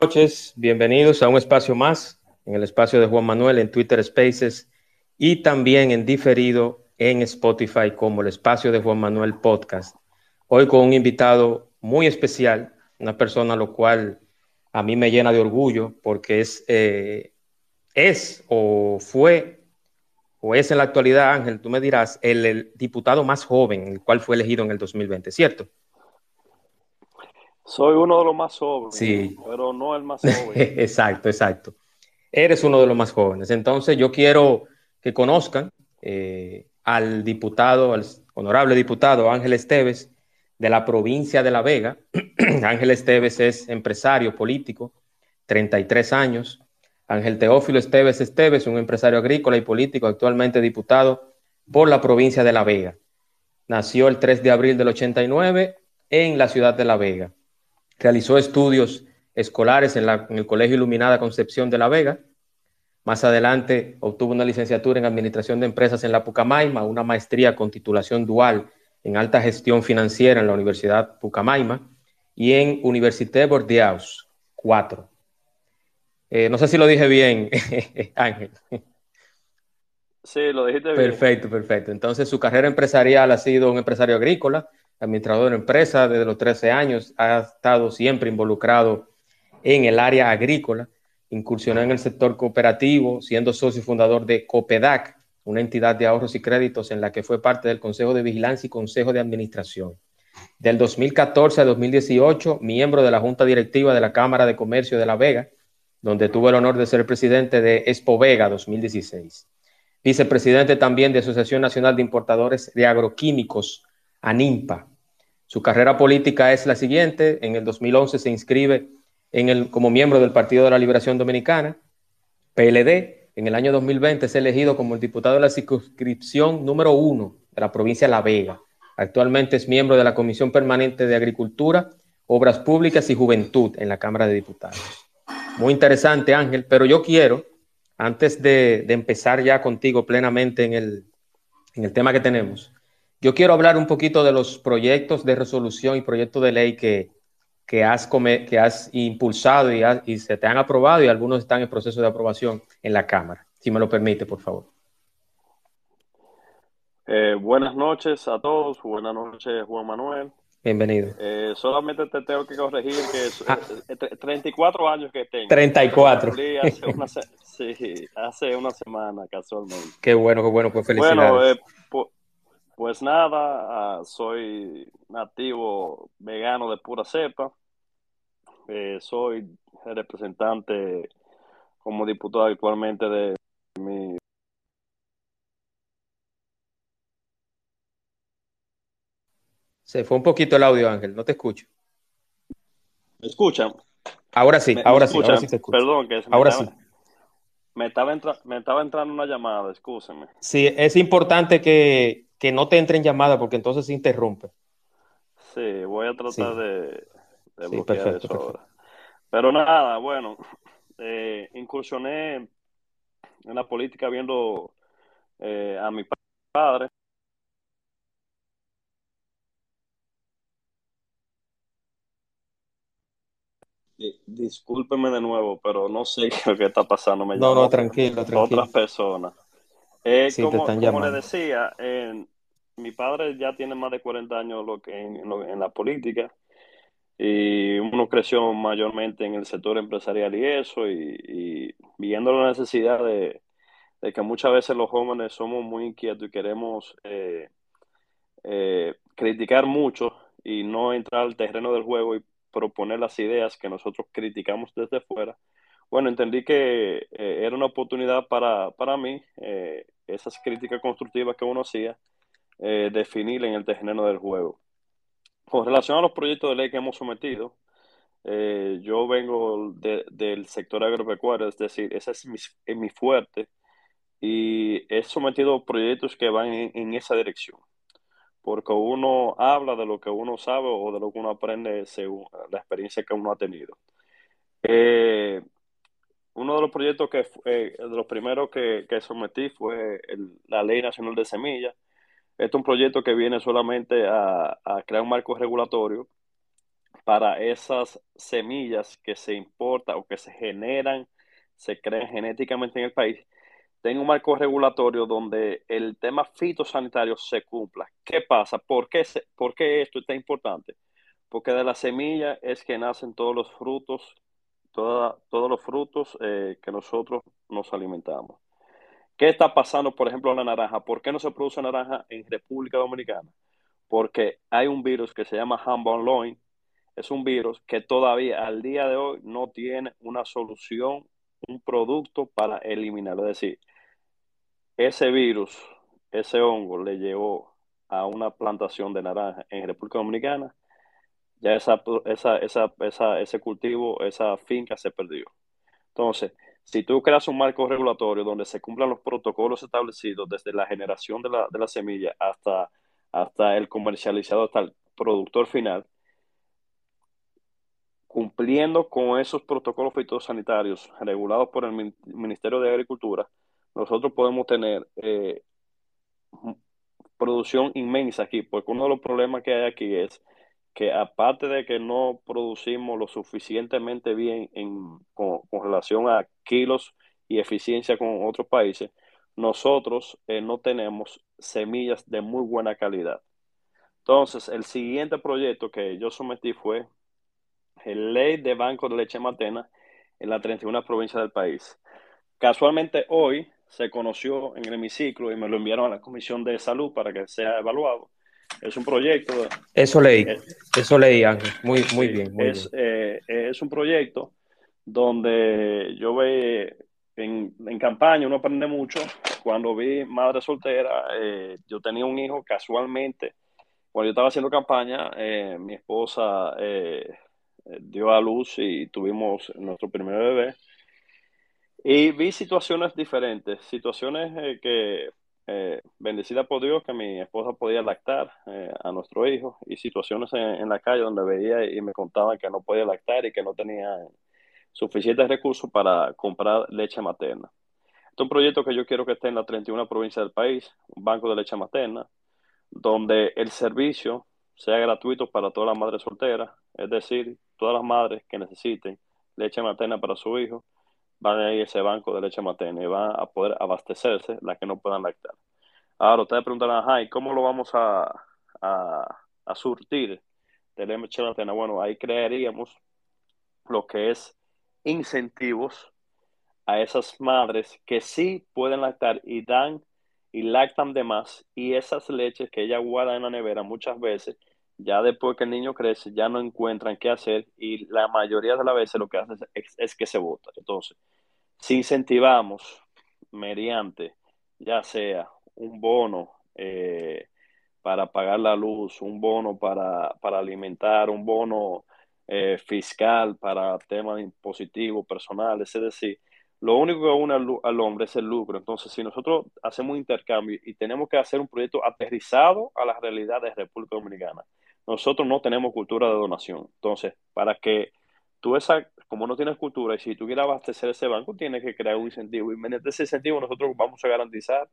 Noches, bienvenidos a un espacio más en el espacio de Juan Manuel en Twitter Spaces y también en diferido en Spotify como el espacio de Juan Manuel Podcast. Hoy con un invitado muy especial, una persona a lo cual a mí me llena de orgullo porque es, eh, es o fue o es en la actualidad, Ángel, tú me dirás, el, el diputado más joven, el cual fue elegido en el 2020, ¿cierto? Soy uno de los más jóvenes, sí. pero no el más joven. exacto, exacto. Eres uno de los más jóvenes. Entonces yo quiero que conozcan eh, al diputado, al honorable diputado Ángel Esteves de la provincia de La Vega. Ángel Esteves es empresario político, 33 años. Ángel Teófilo Esteves Esteves, un empresario agrícola y político, actualmente diputado por la provincia de La Vega. Nació el 3 de abril del 89 en la ciudad de La Vega. Realizó estudios escolares en, la, en, el Colegio Iluminada Concepción de La Vega. Más adelante obtuvo una licenciatura en Administración de Empresas en la Pucamaima, una maestría con titulación dual en Alta Gestión Financiera en la Universidad Pucamaima y en Université Bordeaux 4. Eh, no sé si lo dije bien, Ángel. Sí, lo dijiste bien. Perfecto, perfecto. Entonces, su carrera empresarial ha sido un empresario agrícola, administrador de empresa desde los 13 años, ha estado siempre involucrado en el área agrícola, incursionó en el sector cooperativo, siendo socio fundador de Copedac, una entidad de ahorros y créditos en la que fue parte del Consejo de Vigilancia y Consejo de Administración. Del 2014 a 2018, miembro de la Junta Directiva de la Cámara de Comercio de La Vega, donde tuvo el honor de ser presidente de Expo Vega 2016. Vicepresidente también de Asociación Nacional de Importadores de Agroquímicos, ANIMPA. Su carrera política es la siguiente. En el 2011 se inscribe en el, como miembro del Partido de la Liberación Dominicana, PLD. En el año 2020 es elegido como el diputado de la circunscripción número uno de la provincia de La Vega. Actualmente es miembro de la Comisión Permanente de Agricultura, Obras Públicas y Juventud en la Cámara de Diputados. Muy interesante, Ángel, pero yo quiero, antes de, de empezar ya contigo plenamente en el, en el tema que tenemos, yo quiero hablar un poquito de los proyectos de resolución y proyectos de ley que, que, has, que has impulsado y, has, y, se te han aprobado y algunos están en proceso de aprobación en la Cámara. Si me lo permite, por favor. Eh, buenas noches a todos. Buenas noches, Juan Manuel. Bienvenido. Eh, solamente te tengo que corregir que es, ah. eh, 34 años que tengo. 34. Hace una, sí, hace una semana casualmente. Qué bueno, qué bueno, pues felicidades. Bueno, eh, pues nada, uh, soy nativo vegano de pura cepa. Eh, soy representante como diputado actualmente de mi. Se fue un poquito el audio, Ángel, no te escucho. ¿Me escuchan? Ahora sí, ¿Me, ahora me sí, ahora sí te escucho. Perdón, que ahora estaba, sí. Me estaba, entra, me estaba entrando una llamada, excúseme. Sí, es importante que, que no te entren llamadas porque entonces se interrumpe. Sí, voy a tratar Sí. de, de Sí, bloquear perfecto, eso perfecto. ahora. Pero nada, bueno, eh, incursioné en la política viendo eh, a mi pa- padre. Di- Discúlpeme de nuevo, pero no sé qué está pasando. Me No, no, tranquilo, tranquilo. otras personas. Eh, Sí, te como, están como le decía, mi padre ya tiene más de 40 años lo que en, la política y uno creció mayormente en el sector empresarial y eso, y, y viendo la necesidad de, de que muchas veces los jóvenes somos muy inquietos y queremos eh, eh, criticar mucho y no entrar al terreno del juego y proponer las ideas que nosotros criticamos desde fuera. Bueno, entendí que eh, era una oportunidad para, para mí, eh, esas críticas constructivas que uno hacía, eh, definir en el terreno del juego. Con relación a los proyectos de ley que hemos sometido, Eh, yo vengo del sector agropecuario, es decir, ese es mi, es mi fuerte y he sometido proyectos que van en, esa dirección, porque uno habla de lo que uno sabe o de lo que uno aprende según la experiencia que uno ha tenido. Eh, uno de los proyectos que, eh, de los primeros que, sometí fue la Ley Nacional de Semillas. Este es un proyecto que viene solamente a, crear un marco regulatorio para esas semillas que se importan o que se generan, se crean genéticamente en el país, tenga un marco regulatorio donde el tema fitosanitario se cumpla. ¿Qué pasa? ¿Por qué, por qué esto está importante? Porque de la semilla es que nacen todos los frutos, todos los frutos eh, que nosotros nos alimentamos. ¿Qué está pasando, por ejemplo, en la naranja? ¿Por qué no se produce naranja en República Dominicana? Porque hay un virus que se llama Humboldt Loin, es un virus que todavía al día de hoy no tiene una solución, un producto para eliminarlo. Es decir, ese virus, ese hongo le llevó a una plantación de naranja en República Dominicana, ya esa, esa, esa, ese cultivo, esa finca se perdió. Entonces, si tú creas un marco regulatorio donde se cumplan los protocolos establecidos desde la generación de la, de la semilla hasta, hasta el comercializado, hasta el productor final, cumpliendo con esos protocolos fitosanitarios regulados por el Ministerio de Agricultura, nosotros podemos tener eh, producción inmensa aquí, porque uno de los problemas que hay aquí es que aparte de que no producimos lo suficientemente bien en, con, relación a kilos y eficiencia con otros países, nosotros eh, no tenemos semillas de muy buena calidad. Entonces, el siguiente proyecto que yo sometí fue el ley de banco de leche materna en la 31 provincia del país. Casualmente hoy se conoció en el hemiciclo y me lo enviaron a la Comisión de Salud para que sea evaluado. Es un proyecto. Eso leí, eso leí, Ángel. Muy, muy bien. es, eh, es un proyecto donde yo ve en, en, campaña, uno aprende mucho. Cuando vi madre soltera, eh, yo tenía un hijo casualmente. Cuando yo estaba haciendo campaña, eh, mi esposa dio a luz y tuvimos nuestro primer bebé. Y vi situaciones diferentes, situaciones eh, que, eh, bendecida por Dios, que mi esposa podía lactar eh, a nuestro hijo, y situaciones en, la calle donde veía y me contaban que no podía lactar y que no tenía suficientes recursos para comprar leche materna. Este es un proyecto que yo quiero que esté en la 31 provincia del país, un banco de leche materna, donde el servicio sea gratuito para todas las madres solteras, es decir, todas las madres que necesiten leche materna para su hijo, van a ir a ese banco de leche materna y van a poder abastecerse las que no puedan lactar. Ahora, ustedes preguntarán, ¿y cómo lo vamos a, a, surtir de leche materna? Bueno, ahí crearíamos lo que es incentivos a esas madres que sí pueden lactar y dan y lactan de más y esas leches que ella guarda en la nevera muchas veces ya después que el niño crece, ya no encuentran qué hacer y la mayoría de las veces lo que hacen es, que se vota. Entonces, si incentivamos mediante, ya sea un bono eh, para pagar la luz, un bono para, alimentar, un bono eh, fiscal para temas impositivos personales, es decir, lo único que une al, hombre es el lucro. Entonces, si nosotros hacemos un intercambio y tenemos que hacer un proyecto aterrizado a la realidad de República Dominicana, nosotros no tenemos cultura de donación. Entonces, para que tú esa, como no tienes cultura y si tú quieres abastecer ese banco, tienes que crear un incentivo. Y mediante ese incentivo nosotros vamos a garantizar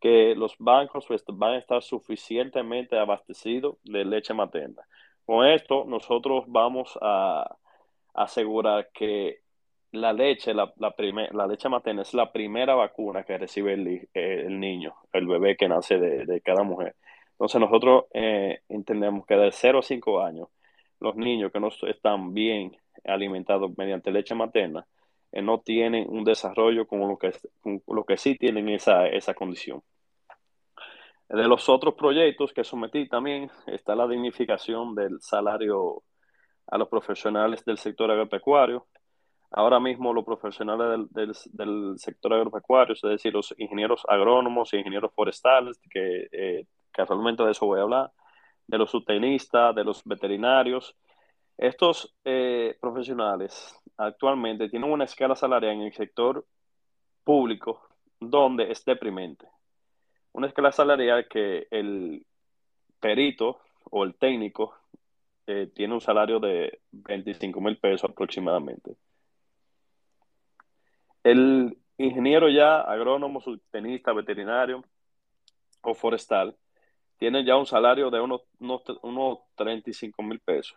que los bancos pues, van a estar suficientemente abastecidos de leche materna. Con esto nosotros vamos a asegurar que la leche, la, la, la leche materna es la primera vacuna que recibe el, el niño, el bebé que nace de, de cada mujer. Entonces nosotros eh, entendemos que de 0 a 5 años, los niños que no están bien alimentados mediante leche materna, eh, no tienen un desarrollo como lo que, lo que sí tienen esa, esa condición. De los otros proyectos que sometí también está la dignificación del salario a los profesionales del sector agropecuario. Ahora mismo los profesionales del, del, sector agropecuario, es decir, los ingenieros agrónomos ingenieros forestales que eh, casualmente de eso voy a hablar, de los subtenistas, de los veterinarios. Estos eh, profesionales actualmente tienen una escala salarial en el sector público donde es deprimente. Una escala salarial que el perito o el técnico eh, tiene un salario de 25 mil pesos aproximadamente. El ingeniero ya agrónomo, subtenista, veterinario o forestal tiene ya un salario de unos, unos, 35 mil pesos.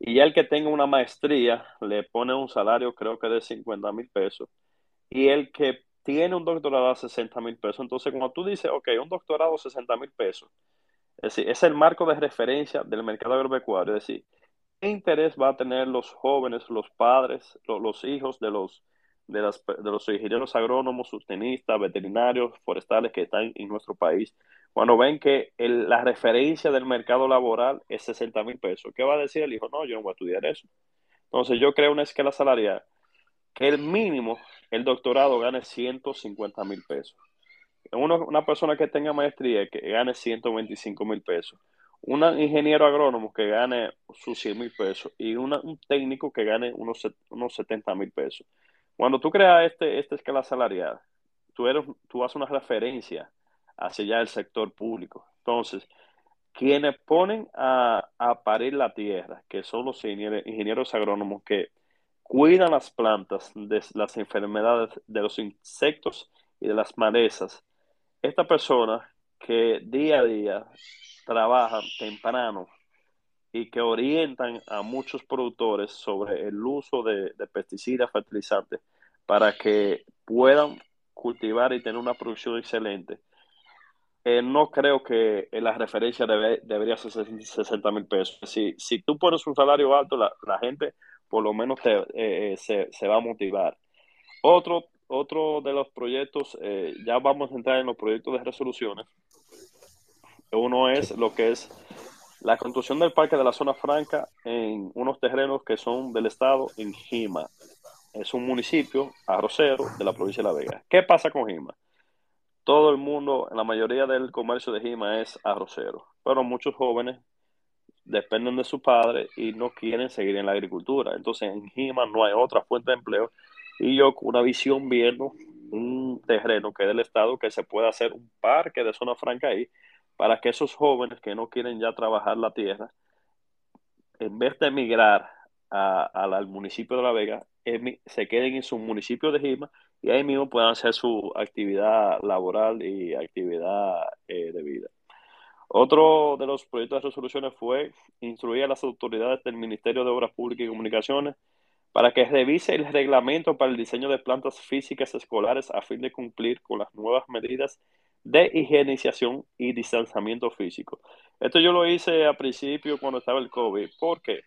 Y ya el que tenga una maestría le pone un salario creo que de 50 mil pesos. Y el que tiene un doctorado a 60 mil pesos. Entonces, cuando tú dices, ok, un doctorado a 60 mil pesos, es decir, es el marco de referencia del mercado agropecuario. Es decir, ¿qué interés va a tener los jóvenes, los padres, los, hijos de los, de, de los ingenieros agrónomos, sustenistas, veterinarios, forestales que están en nuestro país? Cuando ven que la referencia del mercado laboral es 60 mil pesos, ¿qué va a decir el hijo? No, yo no voy a estudiar eso. Entonces, yo creo una escala salarial que el mínimo, el doctorado gane 150 mil pesos. una persona que tenga maestría que gane 125 mil pesos. Un ingeniero agrónomo que gane sus 100 mil pesos y un técnico que gane unos, unos 70 mil pesos. Cuando tú creas este, esta escala salarial, tú, eres, tú haces una referencia hacia ya el sector público. Entonces, quienes ponen a, a parir la tierra, que son los ingenieros agrónomos que cuidan las plantas de las enfermedades de los insectos y de las malezas. Esta persona que día a día trabaja temprano y que orientan a muchos productores sobre el uso de, pesticidas, fertilizantes, para que puedan cultivar y tener una producción excelente. Eh, no creo que la referencia debería ser 60 mil pesos. Si, si tú pones un salario alto, la, la gente por lo menos eh, eh, se, va a motivar. Otro, otro de los proyectos, eh, ya vamos a entrar en los proyectos de resoluciones. Uno es lo que es la construcción del parque de la zona franca en unos terrenos que son del estado en Jima. Es un municipio arrocero de la provincia de La Vega. ¿Qué pasa con Jima? Todo el mundo, la mayoría del comercio de Jima es arrocero, pero muchos jóvenes dependen de su padre y no quieren seguir en la agricultura. Entonces en Gima no hay otra fuente de empleo y yo con una visión viendo un terreno que es del Estado que se pueda hacer un parque de zona franca ahí para que esos jóvenes que no quieren ya trabajar la tierra, en vez de emigrar al municipio de La Vega, se queden en su municipio de Gima y ahí mismo puedan hacer su actividad laboral y actividad eh, de vida. Otro de los proyectos de resoluciones fue instruir a las autoridades del Ministerio de Obras Públicas y Comunicaciones para que revise el reglamento para el diseño de plantas físicas escolares a fin de cumplir con las nuevas medidas de higienización y distanciamiento físico. Esto yo lo hice a principio cuando estaba el COVID. ¿Por qué?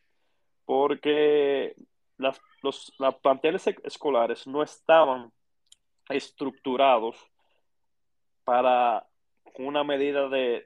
Porque las, los planteles escolares no estaban estructurados para una medida de,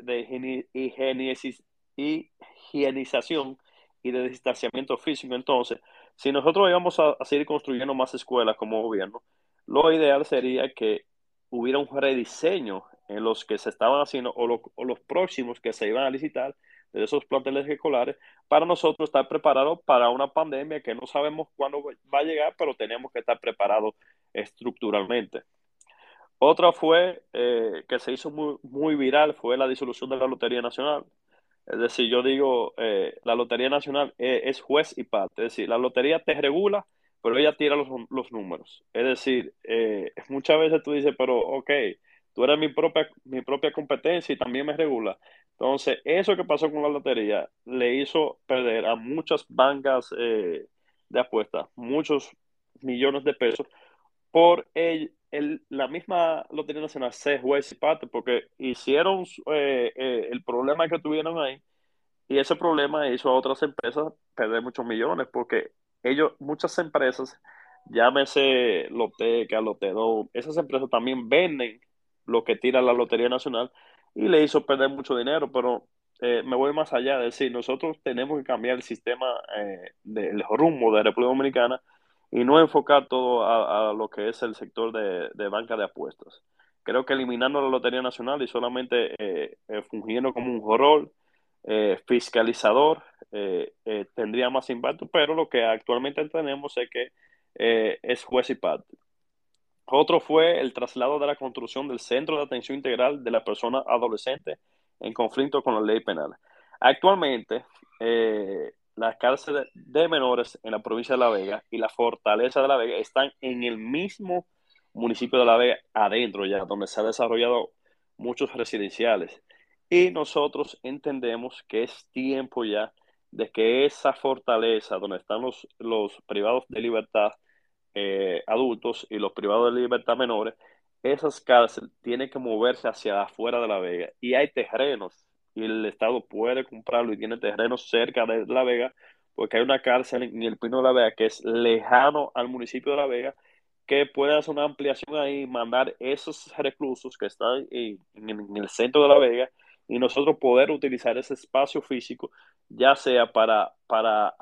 higienización y de distanciamiento físico. Entonces, si nosotros íbamos a, seguir construyendo más escuelas como gobierno, lo ideal sería que hubiera un rediseño en los que se estaban haciendo o, o los próximos que se iban a licitar de esos planteles escolares para nosotros estar preparados para una pandemia que no sabemos cuándo va a llegar, pero tenemos que estar preparados estructuralmente. Otra fue eh, que se hizo muy, muy, viral, fue la disolución de la Lotería Nacional. Es decir, yo digo, eh, la Lotería Nacional eh, es, juez y parte. Es decir, la lotería te regula, pero ella tira los, los números. Es decir, muchas veces tú dices, pero ok, tú eres mi propia, mi propia competencia y también me regula. Entonces, eso que pasó con la lotería le hizo perder a muchas bancas de apuestas muchos millones de pesos por el, el, la misma Lotería Nacional se juez y parte porque hicieron eh, eh, el problema que tuvieron ahí y ese problema hizo a otras empresas perder muchos millones porque ellos, muchas empresas, llámese Loteca, Lotero, esas empresas también venden lo que tira la Lotería Nacional y le hizo perder mucho dinero, pero eh, me voy más allá, de decir, nosotros tenemos que cambiar el sistema del rumbo de República Dominicana y no enfocar todo a, lo que es el sector de, banca de apuestas. Creo que eliminando la Lotería Nacional y solamente eh, eh, fungiendo como un rol eh, fiscalizador eh, eh, tendría más impacto, pero lo que actualmente tenemos es que es juez y parte. Otro fue el traslado de la construcción del Centro de Atención Integral de la Persona Adolescente en conflicto con la ley penal. Actualmente, las cárceles de menores en la provincia de La Vega y la Fortaleza de La Vega están en el mismo municipio de La Vega, adentro ya, donde se han desarrollado muchos residenciales. Y nosotros entendemos que es tiempo ya de que esa fortaleza donde están los, los privados de libertad eh, adultos y los privados de libertad menores, esas cárceles tienen que moverse hacia afuera de La Vega. Y hay terrenos y el Estado puede comprarlo y tiene terrenos cerca de La Vega, porque hay una cárcel en el Pino de La Vega que es lejano al municipio de La Vega, que puede hacer una ampliación ahí, mandar esos reclusos que están en, el centro de La Vega y nosotros poder utilizar ese espacio físico, ya sea para, para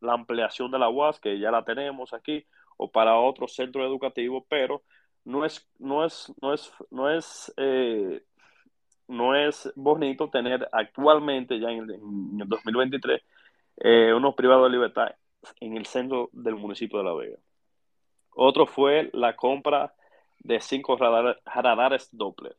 la ampliación de la UAS, que ya la tenemos aquí, o para otro centro educativo, pero no es, no es, no es, no es eh, no es bonito tener actualmente, ya en el, 2023, eh, unos privados de libertad en el centro del municipio de La Vega. Otro fue la compra de cinco radares, Doppler.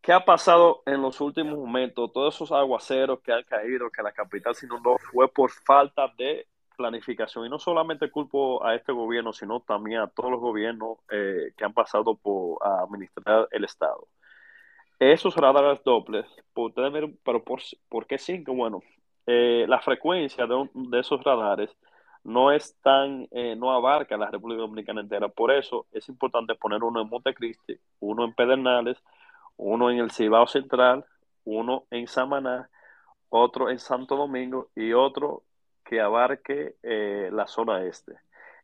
¿Qué ha pasado en los últimos momentos? Todos esos aguaceros que han caído, que la capital se inundó, fue por falta de planificación. Y no solamente culpo a este gobierno, sino también a todos los gobiernos eh, que han pasado por administrar el Estado. Esos radares dobles, pero por, qué cinco? Bueno, eh, la frecuencia de, esos radares no es tan, eh, no abarca la República Dominicana entera. Por eso es importante poner uno en Montecristi, uno en Pedernales, uno en el Cibao Central, uno en Samaná, otro en Santo Domingo y otro que abarque eh, la zona este.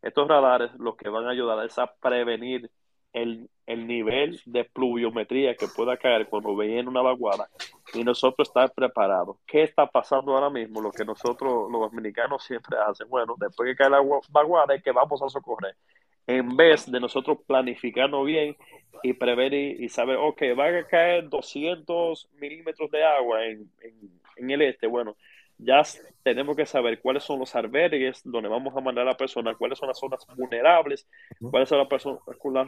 Estos radares lo que van a ayudar es a prevenir el, nivel de pluviometría que pueda caer cuando viene una vaguada y nosotros estar preparados. ¿Qué está pasando ahora mismo? Lo que nosotros, los dominicanos, siempre hacen. Bueno, después que cae la vaguada es que vamos a socorrer. En vez de nosotros planificarnos bien y prever y, saber, ok, va a caer 200 milímetros de agua en, en el este. Bueno, ya tenemos que saber cuáles son los albergues donde vamos a mandar a la persona, cuáles son las zonas vulnerables, cuáles son las, personas,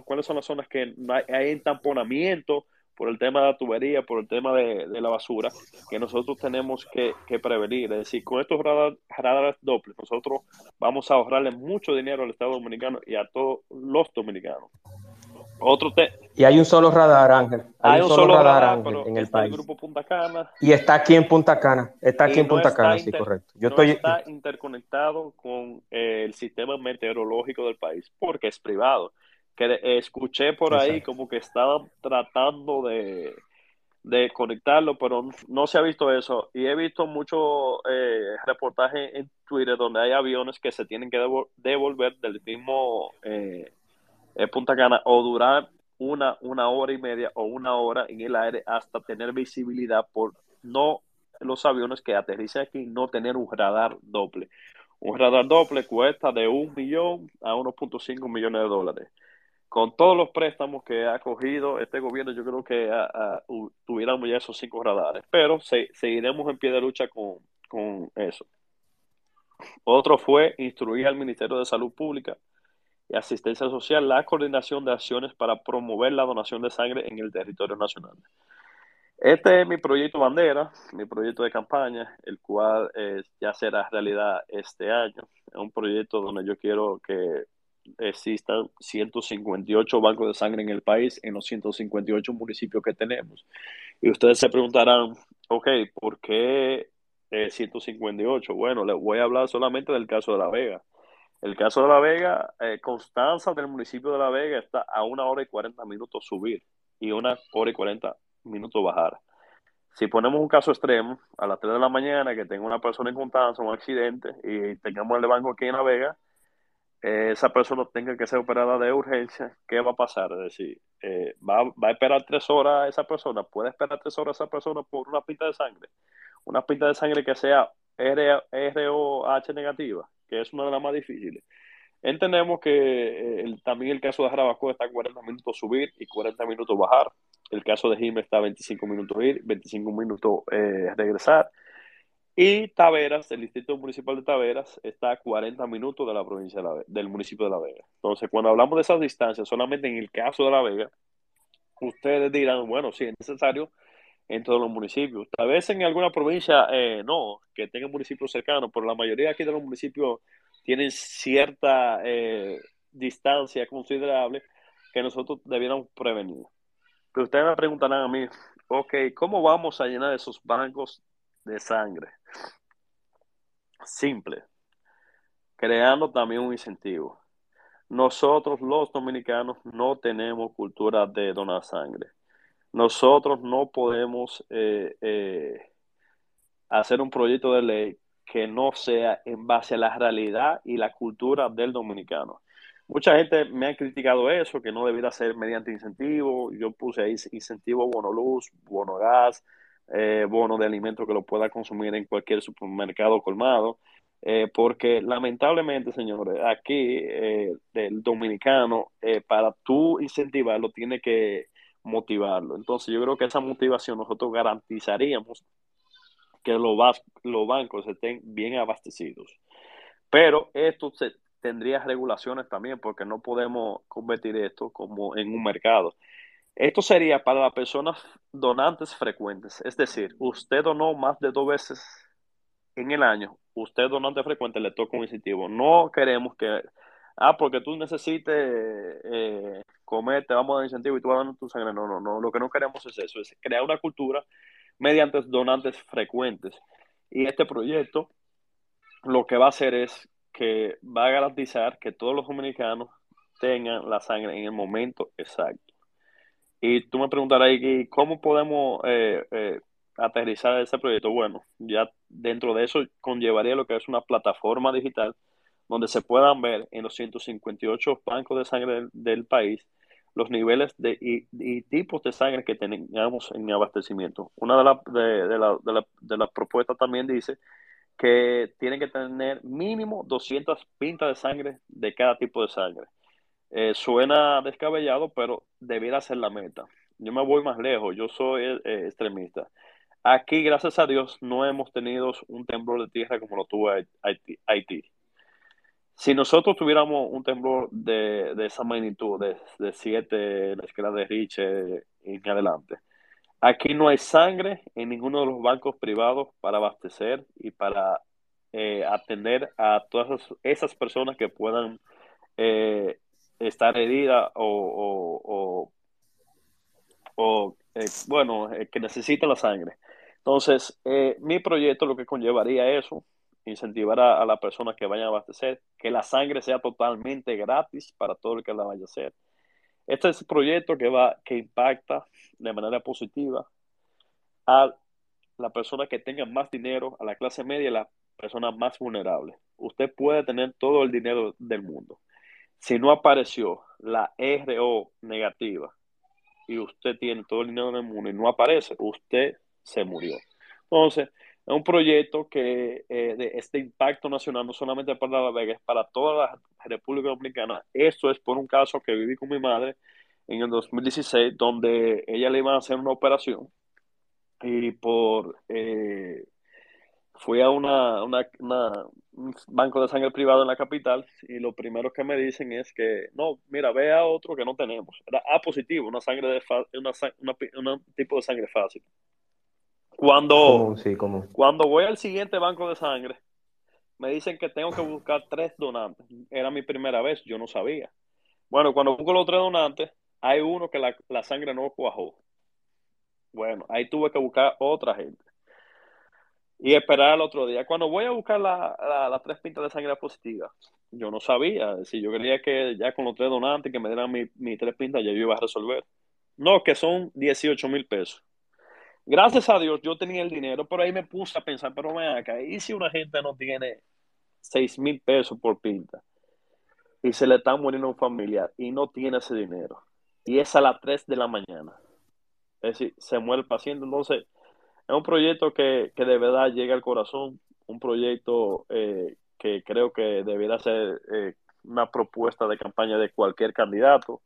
cuáles son las zonas que hay entamponamiento por el tema de la tubería, por el tema de, la basura, que nosotros tenemos que, prevenir. Es decir, con estos radares dobles, nosotros vamos a ahorrarle mucho dinero al Estado Dominicano y a todos los dominicanos. Otro y hay un solo radar, Ángel. Hay, un, solo, radar, en el país. grupo Punta Cana. Y está aquí en Punta Cana. Está aquí en Punta Cana, sí, correcto. Yo estoy... está interconectado con eh, el sistema meteorológico del país porque es privado. Que escuché por ahí como que estaban tratando de, de conectarlo, pero no se ha visto eso. Y he visto muchos eh, reportajes en Twitter donde hay aviones que se tienen que devolver del mismo eh, Punta Cana o durar una, una hora y media o una hora en el aire hasta tener visibilidad por no los aviones que aterrizan aquí no tener un radar doble. Un radar doble cuesta de un millón a 1.5 millones de dólares. Con todos los préstamos que ha cogido este gobierno, yo creo que tuviéramos ya esos cinco radares, pero seguiremos en pie de lucha con, con eso. Otro fue instruir al Ministerio de Salud Pública y Asistencia Social la coordinación de acciones para promover la donación de sangre en el territorio nacional. Este es mi proyecto bandera, mi proyecto de campaña, el cual eh, ya será realidad este año. Es un proyecto donde yo quiero que existan 158 bancos de sangre en el país, en los 158 municipios que tenemos. Y ustedes se preguntarán, ok, ¿por qué 158? Bueno, les voy a hablar solamente del caso de La Vega. El caso de La Vega, eh, Constanza del municipio de La Vega está a una hora y 40 minutos subir y una hora y 40 minutos bajar. Si ponemos un caso extremo, a las 3 de la mañana, que tenga una persona en Constanza, un accidente, y tengamos el banco aquí en La Vega, eh, esa persona tenga que ser operada de urgencia, ¿qué va a pasar? Es decir, eh, va, va, a esperar tres horas esa persona, puede esperar tres horas esa persona por una pinta de sangre, una pinta de sangre que sea ROH negativa que es una de las más difíciles. Entendemos que eh, también el caso de Jarabacoa está a 40 minutos subir y 40 minutos bajar. El caso de Jimmy está a 25 minutos ir, 25 minutos eh, regresar. Y Taveras, el distrito municipal de Taveras, está a 40 minutos de la provincia del municipio de La Vega. Entonces, cuando hablamos de esas distancias, solamente en el caso de La Vega, ustedes dirán, bueno, sí, es necesario en todos los municipios. Tal vez en alguna provincia eh, no, que tengan municipios cercanos, pero la mayoría aquí de los municipios tienen cierta eh, distancia considerable que nosotros debiéramos prevenir. Pero ustedes me preguntarán a mí, ok, ¿cómo vamos a llenar esos bancos de sangre? Simple, creando también un incentivo. Nosotros los dominicanos no tenemos cultura de donar sangre. Nosotros no podemos eh, eh, hacer un proyecto de ley que no sea en base a la realidad y la cultura del dominicano. Mucha gente me ha criticado eso, que no debiera ser mediante incentivo. Yo puse ahí incentivo bono luz, bono gas, eh, bono de alimento que lo pueda consumir en cualquier supermercado colmado. Porque lamentablemente, señores, aquí eh, el dominicano, para tú incentivarlo, tiene que motivarlo. Entonces, yo creo que esa motivación nosotros garantizaríamos que los, bancos estén bien abastecidos. Pero esto se, tendría regulaciones también, porque no podemos convertir esto como en un mercado. Esto sería para las personas donantes frecuentes, es decir, usted donó más de dos veces en el año, usted donante frecuente le toca un incentivo. No queremos que, ah, porque tú necesites eh, comer, te vamos a dar incentivo y tú vas a dar tu sangre. No, no, no, lo que no queremos es eso, es crear una cultura mediante donantes frecuentes. Y este proyecto lo que va a hacer es que va a garantizar que todos los dominicanos tengan la sangre en el momento exacto. Y tú me preguntarás, ¿cómo podemos eh, eh, aterrizar ese proyecto? Bueno, ya dentro de eso conllevaría lo que es una plataforma digital donde se puedan ver en los 158 bancos de sangre del, país los niveles de, y, tipos de sangre que tengamos en abastecimiento. Una de las de, la, de la propuestas también dice que tienen que tener mínimo 200 pintas de sangre de cada tipo de sangre. Eh, suena descabellado, pero debiera ser la meta. Yo me voy más lejos, yo soy eh, extremista. Aquí, gracias a Dios, no hemos tenido un temblor de tierra como lo tuvo Haití. Si nosotros tuviéramos un temblor de, esa magnitud, de, de 7, la escala de Richter en adelante, Aquí no hay sangre en ninguno de los bancos privados para abastecer y para eh, atender a todas esas personas que puedan eh, estar heridas o, eh, bueno, que necesitan la sangre. Entonces, mi proyecto lo que conllevaría eso, incentivar a, las personas que vayan a abastecer, que la sangre sea totalmente gratis para todo el que la vaya a hacer este es un proyecto que, va, que impacta de manera positiva a la persona que tenga más dinero, a la clase media y a la persona más vulnerable. Usted puede tener todo el dinero del mundo. Si no apareció la RO negativa y usted tiene todo el dinero del mundo y no aparece, usted se murió. Entonces, es un proyecto que eh, de este impacto nacional, no solamente para La Vega, es para toda la República Dominicana. Esto es por un caso que viví con mi madre en el 2016, donde ella le iba a hacer una operación y por eh, fui a una, un banco de sangre privado en la capital y lo primero que me dicen es que no, mira, ve a otro que no tenemos. Era positivo, una sangre de una, una, tipo de sangre fácil. Cuando, cuando voy al siguiente banco de sangre, me dicen que tengo que buscar tres donantes. Era mi primera vez, yo no sabía. Bueno, cuando busco los tres donantes, hay uno que la, sangre no cuajó. Bueno, ahí tuve que buscar otra gente. Y esperar al otro día. Cuando voy a buscar las la, tres pintas de sangre positiva, yo no sabía. Si yo quería que ya con los tres donantes que me dieran mis mi tres pintas, ya yo iba a resolver. No, que son 18 mil pesos. Gracias a Dios yo tenía el dinero, pero ahí me puse a pensar, pero ven acá, ¿y si una gente no tiene 6 mil pesos por pinta y se le está muriendo un familiar y no tiene ese dinero? Y es a las 3 de la mañana. Es decir, se muere el paciente. Entonces, es un proyecto que, de verdad llega al corazón, un proyecto eh, que creo que debería ser eh, una propuesta de campaña de cualquier candidato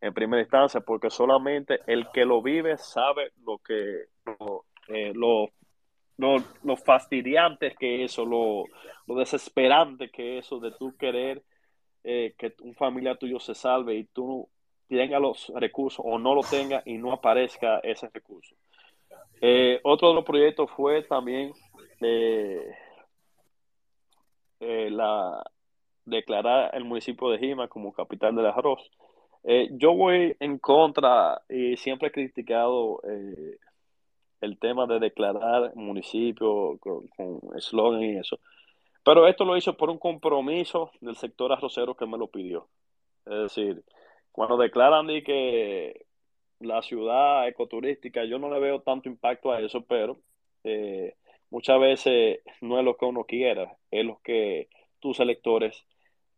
en primera instancia, porque solamente el que lo vive sabe lo que lo, eh, lo, fastidiante que eso, lo, lo, desesperante que eso de tú querer eh, que un familiar tuyo se salve y tú tenga los recursos o no lo tenga y no aparezca ese recurso. Eh, otro de los proyectos fue también eh, la declarar el municipio de Jima como capital del arroz. Yo voy en contra y siempre he criticado el tema de declarar municipio con eslogan y eso. Pero esto lo hizo por un compromiso del sector arrocero que me lo pidió. Es decir, cuando declaran de que la ciudad ecoturística, yo no le veo tanto impacto a eso, pero eh, muchas veces no es lo que uno quiera, es lo que tus electores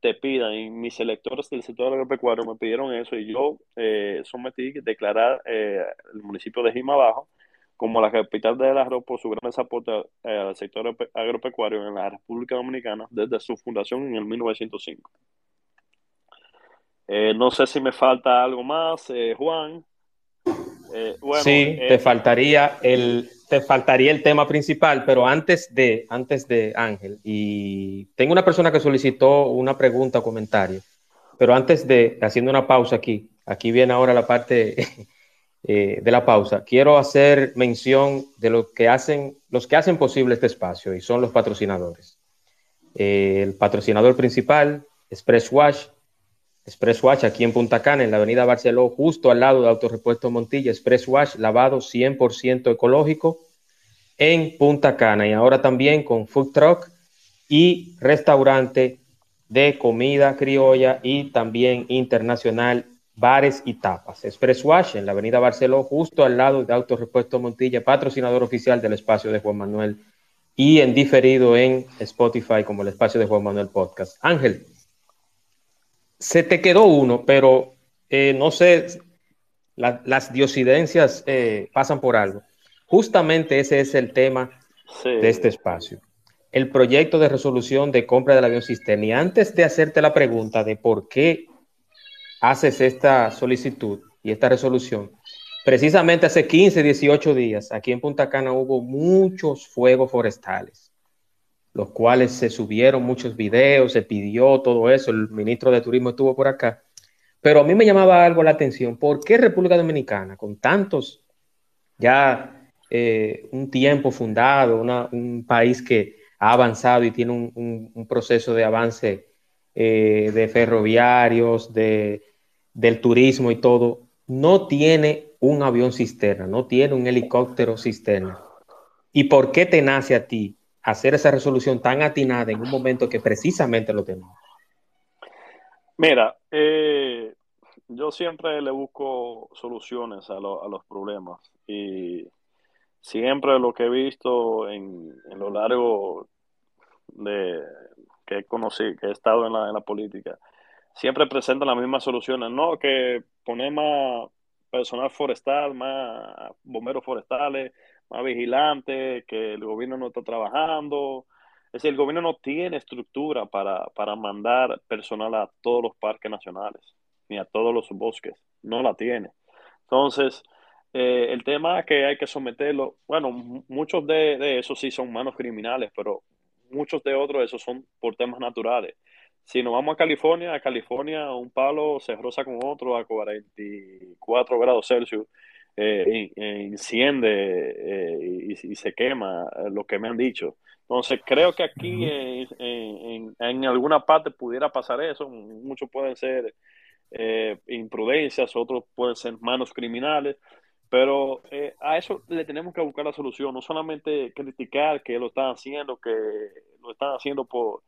te pidan. Y mis electores del sector agropecuario me pidieron eso y yo eh, sometí declarar eh, el municipio de Abajo como la capital del arroz por su gran aporte eh, al sector agropecuario en la República Dominicana desde su fundación en el 1905. Eh, no sé si me falta algo más, eh, sí, te faltaría el te faltaría el tema principal, pero antes de antes de Ángel y tengo una persona que solicitó una pregunta o comentario, pero antes de haciendo una pausa aquí, aquí viene ahora la parte Eh, de la pausa, quiero hacer mención de lo que hacen, los que hacen posible este espacio y son los patrocinadores. Eh, el patrocinador principal, Express Wash, Express Wash aquí en Punta Cana, en la avenida Barceló, justo al lado de Autorepuesto Montilla, Express Wash, lavado 100% ecológico en Punta Cana y ahora también con food truck y restaurante de comida criolla y también internacional bares y tapas. Express Wash en la avenida Barceló, justo al lado de Autorepuesto Montilla, patrocinador oficial del espacio de Juan Manuel y en diferido en Spotify como el espacio de Juan Manuel Podcast. Ángel, se te quedó uno, pero eh, no sé, las diosidencias eh, pasan por algo. Justamente ese es el tema de este espacio. El proyecto de resolución de compra del avión sistema. Y antes de hacerte la pregunta de por qué haces esta solicitud y esta resolución, precisamente hace 15, 18 días, aquí en Punta Cana hubo muchos fuegos forestales, los cuales se subieron muchos videos, se pidió todo eso, el ministro de Turismo estuvo por acá, pero a mí me llamaba algo la atención, ¿por qué República Dominicana, con tantos, ya eh, un tiempo fundado, un país que ha avanzado y tiene un, proceso de avance eh, de ferroviarios, de del turismo y todo, no tiene un avión cisterna, no tiene un helicóptero cisterna. ¿Y por qué te nace a ti hacer esa resolución tan atinada en un momento que precisamente lo tenemos? Mira, eh, yo siempre le busco soluciones a, los problemas y siempre lo que he visto en, lo largo de que he conocido, que he estado en la, en la política, siempre presentan las mismas soluciones, ¿no? Que poner más personal forestal, más bomberos forestales, más vigilantes, que el gobierno no está trabajando. Es decir, el gobierno no tiene estructura para, para mandar personal a todos los parques nacionales, ni a todos los bosques. No la tiene. Entonces, eh, el tema que hay que someterlo, bueno, muchos de, de esos sí son manos criminales, pero muchos de otros esos son por temas naturales. Si nos vamos a California, a California un palo se roza con otro a 44 grados Celsius, eh, enciende eh, y, se quema, eh, lo que me han dicho. Entonces creo que aquí en, en, alguna parte pudiera pasar eso, muchos pueden ser imprudencias, otros pueden ser manos criminales, pero a eso le tenemos que buscar la solución, no solamente criticar que lo están haciendo, que lo están haciendo por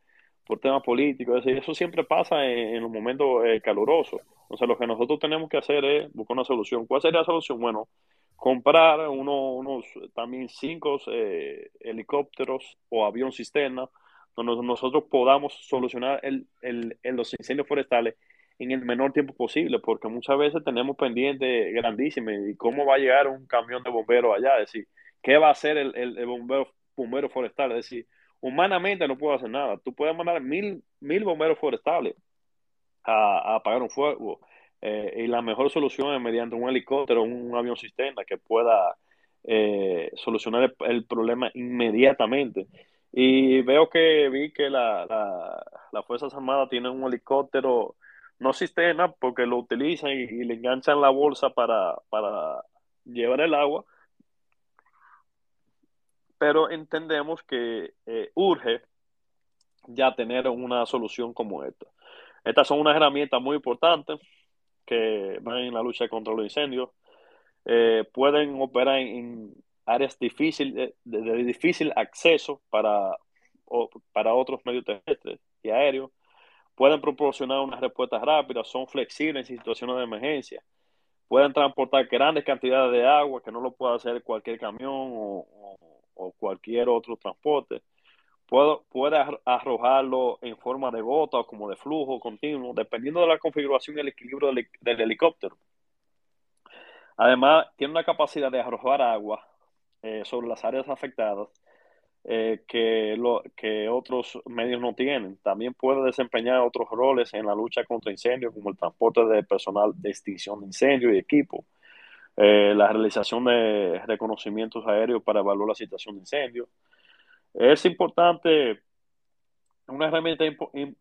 por temas políticos, eso siempre pasa en, los momentos eh, calurosos. Sea, lo que nosotros tenemos que hacer es buscar una solución. ¿Cuál sería la solución? Bueno, comprar unos también cinco eh, helicópteros o avión cisterna donde nosotros podamos solucionar el, el, los incendios forestales en el menor tiempo posible, porque muchas veces tenemos pendientes grandísimas y cómo va a llegar un camión de bomberos allá, es decir, qué va a hacer el, el bombero, bombero forestal, es decir, humanamente no puedo hacer nada. Tú puedes mandar mil, mil bomberos forestales a, apagar un fuego. Eh, y la mejor solución es mediante un helicóptero, un avión cisterna que pueda eh, solucionar el, problema inmediatamente. Y veo que vi que la, la, las Fuerzas Armadas tienen un helicóptero, no cisterna, porque lo utilizan y, le enganchan la bolsa para, para llevar el agua. Pero entendemos que eh, urge ya tener una solución como esta. Estas son unas herramientas muy importantes que van en la lucha contra los incendios. Eh, pueden operar en, áreas difíciles de, difícil acceso para, para otros medios terrestres y aéreos. Pueden proporcionar unas respuestas rápidas, son flexibles en situaciones de emergencia. Pueden transportar grandes cantidades de agua que no lo puede hacer cualquier camión o cualquier otro transporte puede arrojarlo en forma de gota o como de flujo continuo, dependiendo de la configuración y el equilibrio del, helicóptero. Además, tiene una capacidad de arrojar agua eh, sobre las áreas afectadas eh, que, que otros medios no tienen. También puede desempeñar otros roles en la lucha contra incendios, como el transporte de personal de extinción de incendios y equipo, eh, la realización de reconocimientos aéreos para evaluar la situación de incendio, es importante, una herramienta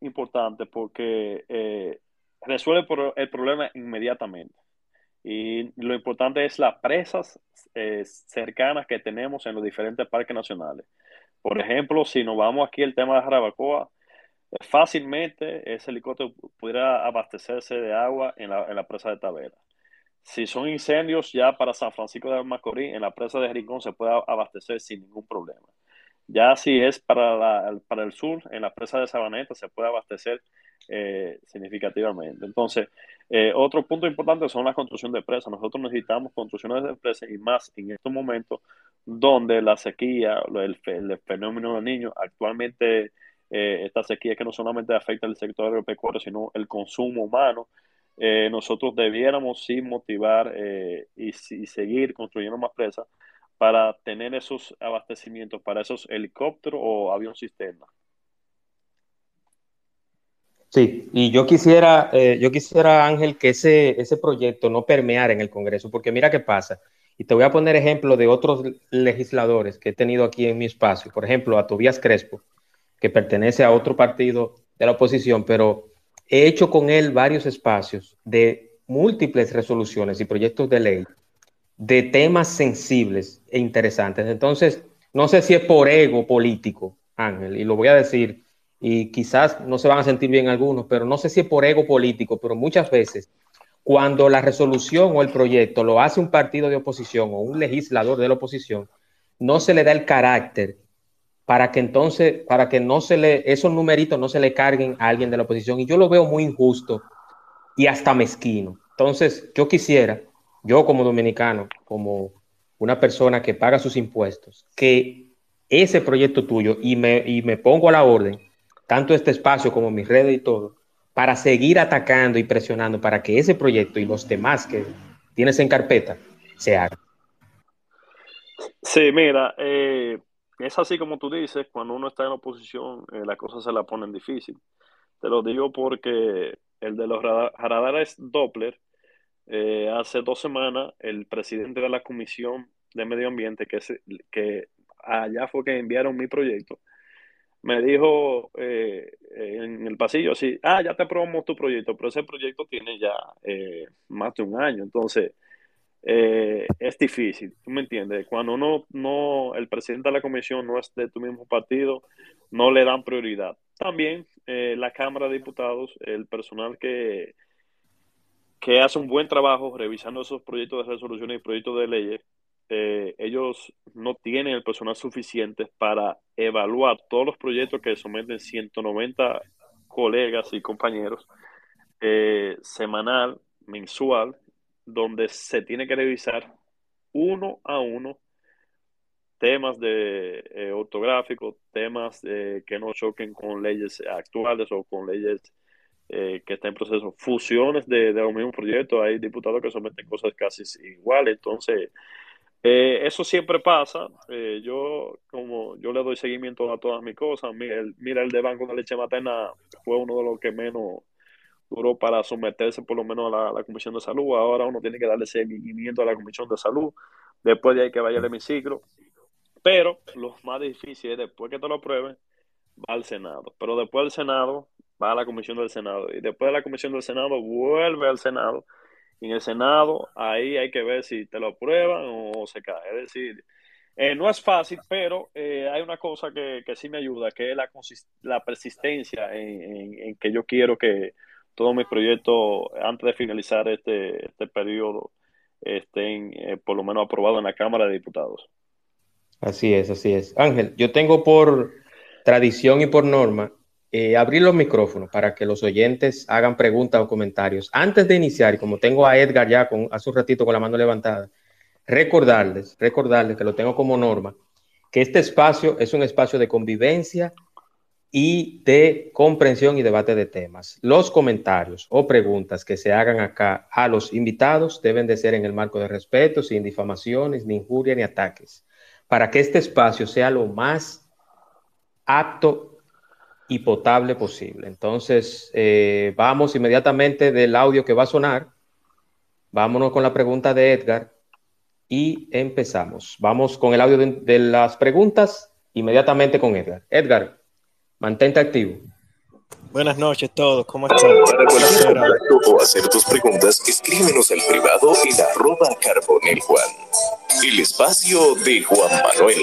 importante porque eh, resuelve el problema inmediatamente. Y lo importante es las presas eh, cercanas que tenemos en los diferentes parques nacionales. Por ejemplo, si nos vamos aquí al tema de Jarabacoa, fácilmente ese helicóptero pudiera abastecerse de agua en la, en la presa de Tavera. Si son incendios ya para San Francisco de Macorís, en la presa de Rincón se puede abastecer sin ningún problema. Ya si es para, para el sur, en la presa de Sabaneta se puede abastecer eh, significativamente. Entonces, eh, otro punto importante son la construcción de presas. Nosotros necesitamos construcciones de presas y más en estos momentos donde la sequía, el, el fenómeno del niño, actualmente eh, esta sequía que no solamente afecta al sector agropecuario, sino el consumo humano. Nosotros debiéramos sí motivar y, y, seguir construyendo más presas para tener esos abastecimientos para esos helicópteros o avión cisterna. Sí, y yo quisiera, eh, yo quisiera, Ángel, que ese, ese proyecto no permeara en el Congreso, porque mira qué pasa. Y te voy a poner ejemplo de otros legisladores que he tenido aquí en mi espacio. Por ejemplo, a Tobías Crespo, que pertenece a otro partido de la oposición, pero he hecho con él varios espacios de múltiples resoluciones y proyectos de ley de temas sensibles e interesantes. Entonces, no sé si es por ego político, Ángel, y lo voy a decir, y quizás no se van a sentir bien algunos, pero no sé si es por ego político, pero muchas veces cuando la resolución o el proyecto lo hace un partido de oposición o un legislador de la oposición, no se le da el carácter para que entonces, para que no se le, esos numeritos no se le carguen a alguien de la oposición. Y yo lo veo muy injusto y hasta mezquino. Entonces, yo quisiera yo como dominicano, como una persona que paga sus impuestos, que ese proyecto tuyo y me, y me pongo a la orden, tanto este espacio como mis redes y todo, para seguir atacando y presionando para que ese proyecto y los demás que tienes en carpeta se hagan. Sí, mira, eh, es así como tú dices, cuando uno está en oposición, eh, las cosas se la ponen difícil. Te lo digo porque el de los radares Doppler eh, hace dos semanas, el presidente de la Comisión de Medio Ambiente, que, que allá fue que enviaron mi proyecto, me dijo eh, en el pasillo así, ah, ya te aprobamos tu proyecto, pero ese proyecto tiene ya eh, más de un año, entonces es difícil, ¿tú me entiendes? Cuando uno no, el presidente de la comisión no es de tu mismo partido, no le dan prioridad. También la Cámara de Diputados, el personal que que hace un buen trabajo revisando esos proyectos de resoluciones y proyectos de leyes, eh, ellos no tienen el personal suficiente para evaluar todos los proyectos que someten 190 colegas y compañeros eh, semanal, mensual, donde se tiene que revisar uno a uno temas de eh, ortográficos, temas que no choquen con leyes actuales o con leyes eh, que está en proceso, fusiones de, de los mismos proyectos, hay diputados que someten cosas casi iguales, entonces eh, eso siempre pasa, eh, yo como yo le doy seguimiento a todas mis cosas, mira el, mira el de Banco de Leche Materna fue uno de los que menos duró para someterse por lo menos a la, Comisión de Salud, ahora uno tiene que darle seguimiento a la Comisión de Salud, después de ahí que vaya el hemiciclo, pero lo más difícil es después que te lo prueben, va al Senado, pero después del Senado va a la comisión del Senado. Y después de la comisión del Senado vuelve al Senado. Y en el Senado ahí hay que ver si te lo aprueban o se cae, es decir, eh, no es fácil, pero eh, hay una cosa que, que, sí me ayuda, que es la, la persistencia en, en, que yo quiero que todos mis proyectos, antes de finalizar este, este periodo, estén eh, por lo menos aprobados en la Cámara de Diputados. Así es, así es. Ángel, yo tengo por tradición y por norma abrir los micrófonos para que los oyentes hagan preguntas o comentarios. Antes de iniciar, como tengo a Edgar ya con, hace un ratito con la mano levantada, recordarles, recordarles que lo tengo como norma, que este espacio es un espacio de convivencia y de comprensión y debate de temas. Los comentarios o preguntas que se hagan acá a los invitados deben de ser en el marco de respeto, sin difamaciones, ni injuria, ni ataques, para que este espacio sea lo más apto y potable posible. Entonces, eh, vamos inmediatamente del audio que va a sonar. Vámonos con la pregunta de Edgar y empezamos. Vamos con el audio de, las preguntas inmediatamente con Edgar. Edgar, mantente activo. Buenas noches a todos, ¿cómo están? Para o hacer tus preguntas, escríbenos al privado en arroba carbonel Juan. El espacio de Juan Manuel.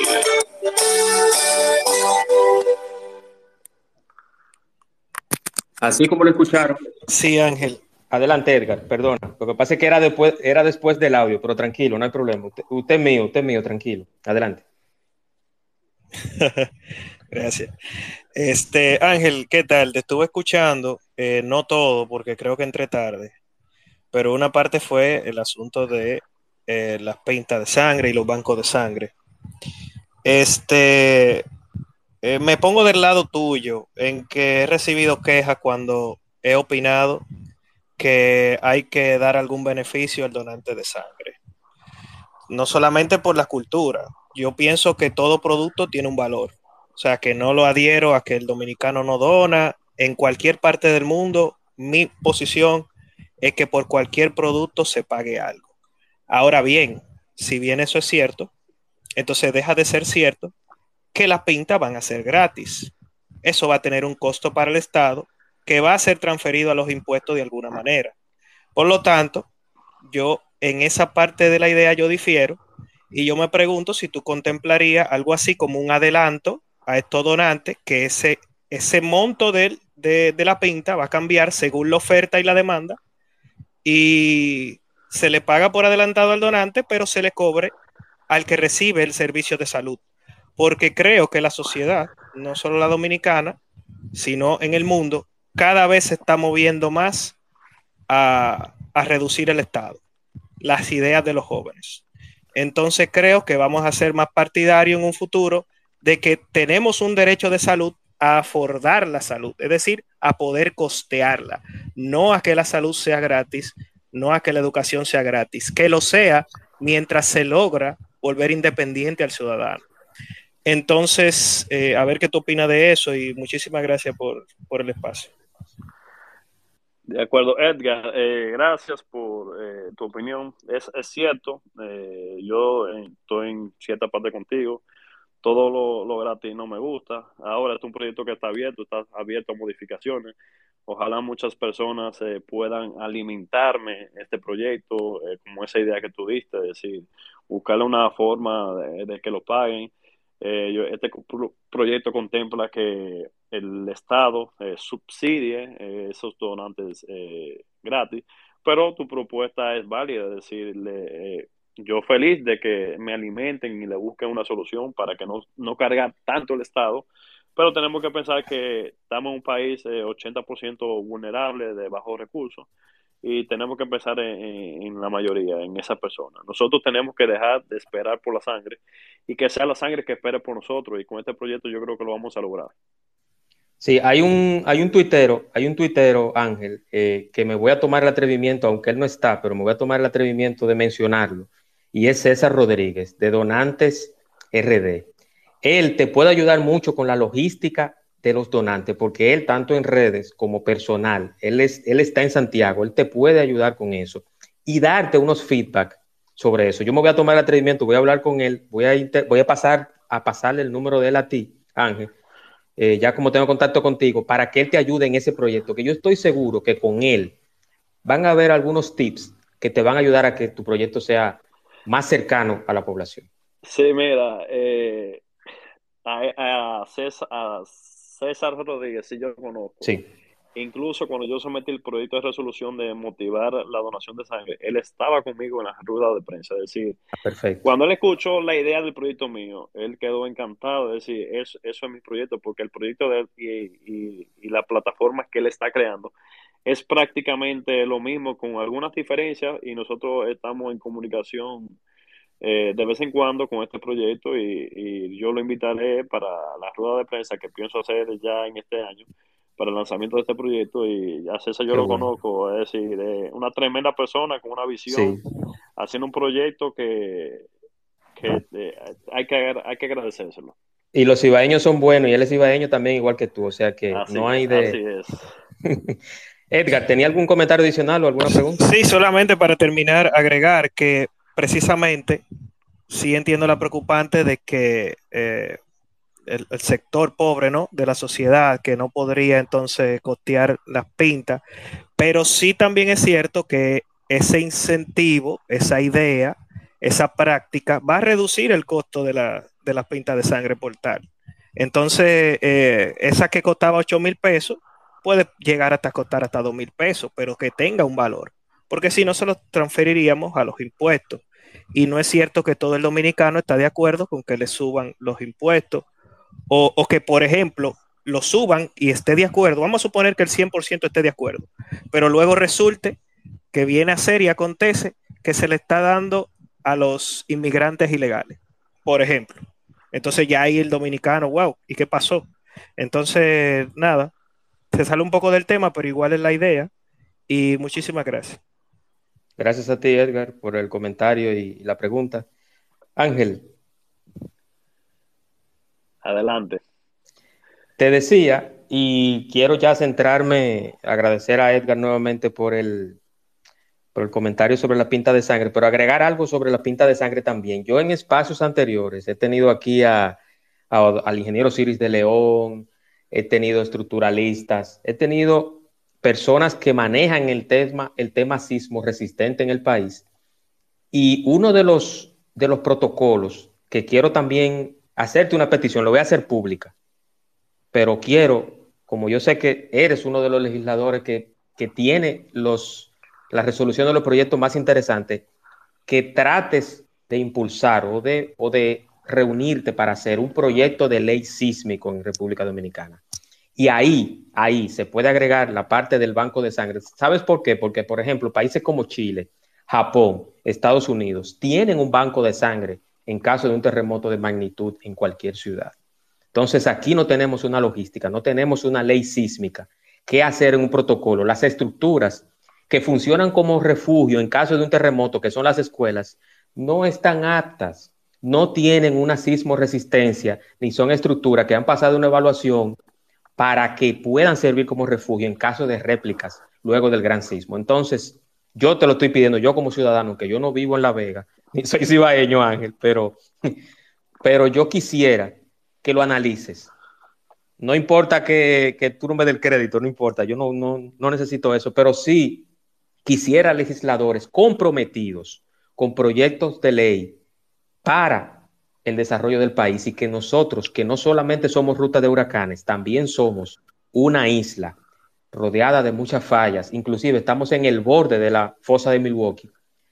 Así como lo escucharon. Sí, Ángel. Adelante, Edgar, perdona. Lo que pasa es que era después, era después del audio, pero tranquilo, no hay problema. Usted, es mío, usted es mío, tranquilo. Adelante. Gracias. Este, Ángel, ¿qué tal? Te estuve escuchando, eh, no todo, porque creo que entré tarde, pero una parte fue el asunto de eh, las pintas de sangre y los bancos de sangre. Este, eh, me pongo del lado tuyo en que he recibido quejas cuando he opinado que hay que dar algún beneficio al donante de sangre. No solamente por la cultura. Yo pienso que todo producto tiene un valor. O sea, que no lo adhiero a que el dominicano no dona. En cualquier parte del mundo, mi posición es que por cualquier producto se pague algo. Ahora bien, si bien eso es cierto, entonces deja de ser cierto que las pintas van a ser gratis. Eso va a tener un costo para el Estado que va a ser transferido a los impuestos de alguna manera. Por lo tanto, yo en esa parte de la idea yo difiero y yo me pregunto si tú contemplarías algo así como un adelanto a estos donantes, que ese, ese monto de, de, de la pinta va a cambiar según la oferta y la demanda y se le paga por adelantado al donante, pero se le cobre al que recibe el servicio de salud. Porque creo que la sociedad, no solo la dominicana, sino en el mundo, cada vez se está moviendo más a, reducir el Estado, las ideas de los jóvenes. Entonces creo que vamos a ser más partidarios en un futuro de que tenemos un derecho de salud a afordar la salud, es decir, a poder costearla, no a que la salud sea gratis, no a que la educación sea gratis, que lo sea mientras se logra volver independiente al ciudadano. Entonces, eh, a ver qué tú opinas de eso y muchísimas gracias por, por el espacio. De acuerdo, Edgar, eh, gracias por eh, tu opinión. Es, es cierto, eh, yo estoy en cierta parte contigo. Todo lo, lo, gratis no me gusta. Ahora es un proyecto que está abierto, está abierto a modificaciones. Ojalá muchas personas puedan alimentarme este proyecto, como esa idea que tú diste, es decir, buscarle una forma de que lo paguen eh, este proyecto contempla que el Estado eh, subsidie eh, esos donantes gratis, pero tu propuesta es válida, es decir, yo feliz de que me alimenten y le busquen una solución para que no, no cargue tanto el Estado, pero tenemos que pensar que estamos en un país 80% vulnerable, de bajos recursos, y tenemos que empezar en, la mayoría, en esa persona. Nosotros tenemos que dejar de esperar por la sangre y que sea la sangre que espere por nosotros y con este proyecto yo creo que lo vamos a lograr. Sí, hay un, hay un tuitero, hay un tuitero, Ángel, eh, que me voy a tomar el atrevimiento, aunque él no está, pero me voy a tomar el atrevimiento de mencionarlo, y es César Rodríguez, de Donantes RD. Él te puede ayudar mucho con la logística de los donantes, porque él, tanto en redes como personal, él, es, él está en Santiago, él te puede ayudar con eso y darte unos feedback sobre eso. Yo me voy a tomar el atrevimiento, voy a hablar con él, voy a, voy a pasar a pasarle el número de él a ti, Ángel, eh, ya como tengo contacto contigo, para que él te ayude en ese proyecto, que yo estoy seguro que con él van a haber algunos tips que te van a ayudar a que tu proyecto sea más cercano a la población. Sí, mira, eh, a, César, Rodríguez, si yo conozco. Sí. Incluso cuando yo sometí el proyecto de resolución de motivar la donación de sangre, él estaba conmigo en la rueda de prensa. Es decir, Perfecto. cuando él escuchó la idea del proyecto mío, él quedó encantado. Es decir, eso, eso es mi proyecto, porque el proyecto de él y, y, la plataforma que él está creando es prácticamente lo mismo, con algunas diferencias, y nosotros estamos en comunicación eh, de vez en cuando con este proyecto y, yo lo invitaré para la rueda de prensa que pienso hacer ya en este año para el lanzamiento de este proyecto y ya César yo lo conozco, es decir, una tremenda persona con una visión, haciendo un proyecto que, eh, hay, que hay que agradecérselo. Y los ibaeños son buenos y él es ibaeño también igual que tú, o sea que no hay de... Edgar, ¿tenía algún comentario adicional o alguna pregunta? Sí, solamente para terminar, agregar que precisamente sí entiendo la preocupante de que eh, el, sector pobre ¿no? de la sociedad que no podría entonces costear las pintas, pero sí también es cierto que ese incentivo, esa idea, esa práctica va a reducir el costo de, la, de las pintas de sangre portal. Entonces, eh, esa que costaba 8 mil pesos puede llegar hasta costar hasta 2 mil pesos, pero que tenga un valor, porque si no se lo transferiríamos a los impuestos. Y no es cierto que todo el dominicano está de acuerdo con que le suban los impuestos o, que, por ejemplo, lo suban y esté de acuerdo. Vamos a suponer que el 100% esté de acuerdo, pero luego resulte que viene a ser y acontece que se le está dando a los inmigrantes ilegales, por ejemplo. Entonces ya ahí el dominicano, wow, ¿y qué pasó? Entonces, nada, se sale un poco del tema, pero igual es la idea. Y muchísimas gracias. Gracias a ti, Edgar, por el comentario y la pregunta. Ángel. Adelante. Te decía, y quiero ya centrarme, agradecer a Edgar nuevamente por el, por el comentario sobre la pinta de sangre, pero agregar algo sobre la pinta de sangre también. Yo en espacios anteriores he tenido aquí a, al ingeniero Ciris de León, he tenido estructuralistas, he tenido personas que manejan el tema, el tema sismo resistente en el país. Y uno de los, de los protocolos que quiero también hacerte una petición, lo voy a hacer pública, pero quiero, como yo sé que eres uno de los legisladores que, que tiene los, la resolución de los proyectos más interesantes, que trates de impulsar o de, o de reunirte para hacer un proyecto de ley sísmico en República Dominicana. Y ahí, ahí se puede agregar la parte del banco de sangre. ¿Sabes por qué? Porque, por ejemplo, países como Chile, Japón, Estados Unidos tienen un banco de sangre en caso de un terremoto de magnitud en cualquier ciudad. Entonces, aquí no tenemos una logística, no tenemos una ley sísmica. ¿Qué hacer en un protocolo? Las estructuras que funcionan como refugio en caso de un terremoto, que son las escuelas, no están aptas, no tienen una sismo resistencia, ni son estructuras que han pasado una evaluación para que puedan servir como refugio en caso de réplicas luego del gran sismo. Entonces, yo te lo estoy pidiendo, yo como ciudadano, que yo no vivo en La Vega, ni soy cibaeño, Ángel, pero, pero yo quisiera que lo analices. No importa que, que tú no me des el crédito, no importa, yo no, no, no necesito eso, pero sí quisiera legisladores comprometidos con proyectos de ley para el desarrollo del país y que nosotros, que no solamente somos ruta de huracanes, también somos una isla rodeada de muchas fallas, inclusive estamos en el borde de la fosa de Milwaukee,